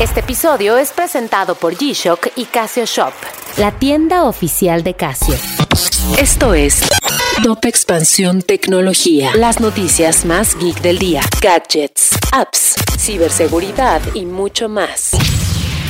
Este episodio es presentado por G-Shock y Casio Shop, la tienda oficial de Casio. Esto es Top Expansión Tecnología. Las noticias más geek del día. Gadgets, apps, ciberseguridad y mucho más.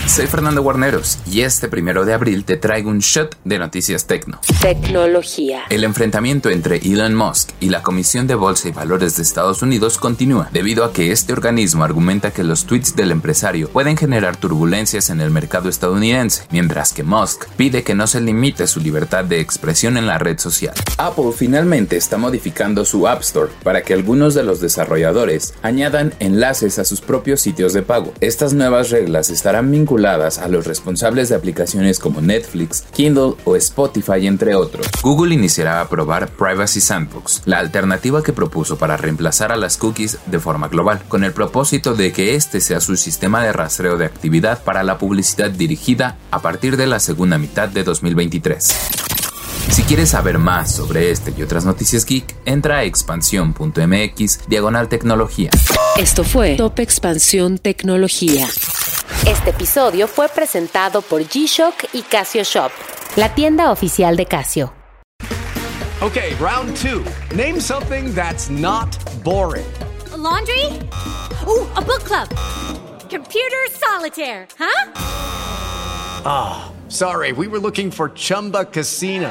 Soy Fernando Guarneros y este primero de abril te traigo un shot de noticias tecno. Tecnología. El enfrentamiento entre Elon Musk y la Comisión de Bolsa y Valores de Estados Unidos continúa, debido a que este organismo argumenta que los tweets del empresario pueden generar turbulencias en el mercado estadounidense, mientras que Musk pide que no se limite su libertad de expresión en la red social. Apple finalmente está modificando su App Store para que algunos de los desarrolladores añadan enlaces a sus propios sitios de pago. Estas nuevas reglas estarán vinculadas a los responsables de aplicaciones como Netflix, Kindle o Spotify, entre otros. Google iniciará a probar Privacy Sandbox, la alternativa que propuso para reemplazar a las cookies de forma global, con el propósito de que este sea su sistema de rastreo de actividad para la publicidad dirigida a partir de la segunda mitad de 2023. Si quieres saber más sobre este y otras noticias geek, entra a expansión.mx diagonal tecnología. Esto fue Top Expansión Tecnología. Este episodio fue presentado por G-Shock y Casio Shop, la tienda oficial de Casio. Okay, round two. Name something that's not boring. A laundry? Ooh, a book club. Computer solitaire, huh? Ah, oh, sorry, we were looking for Chumba Casino.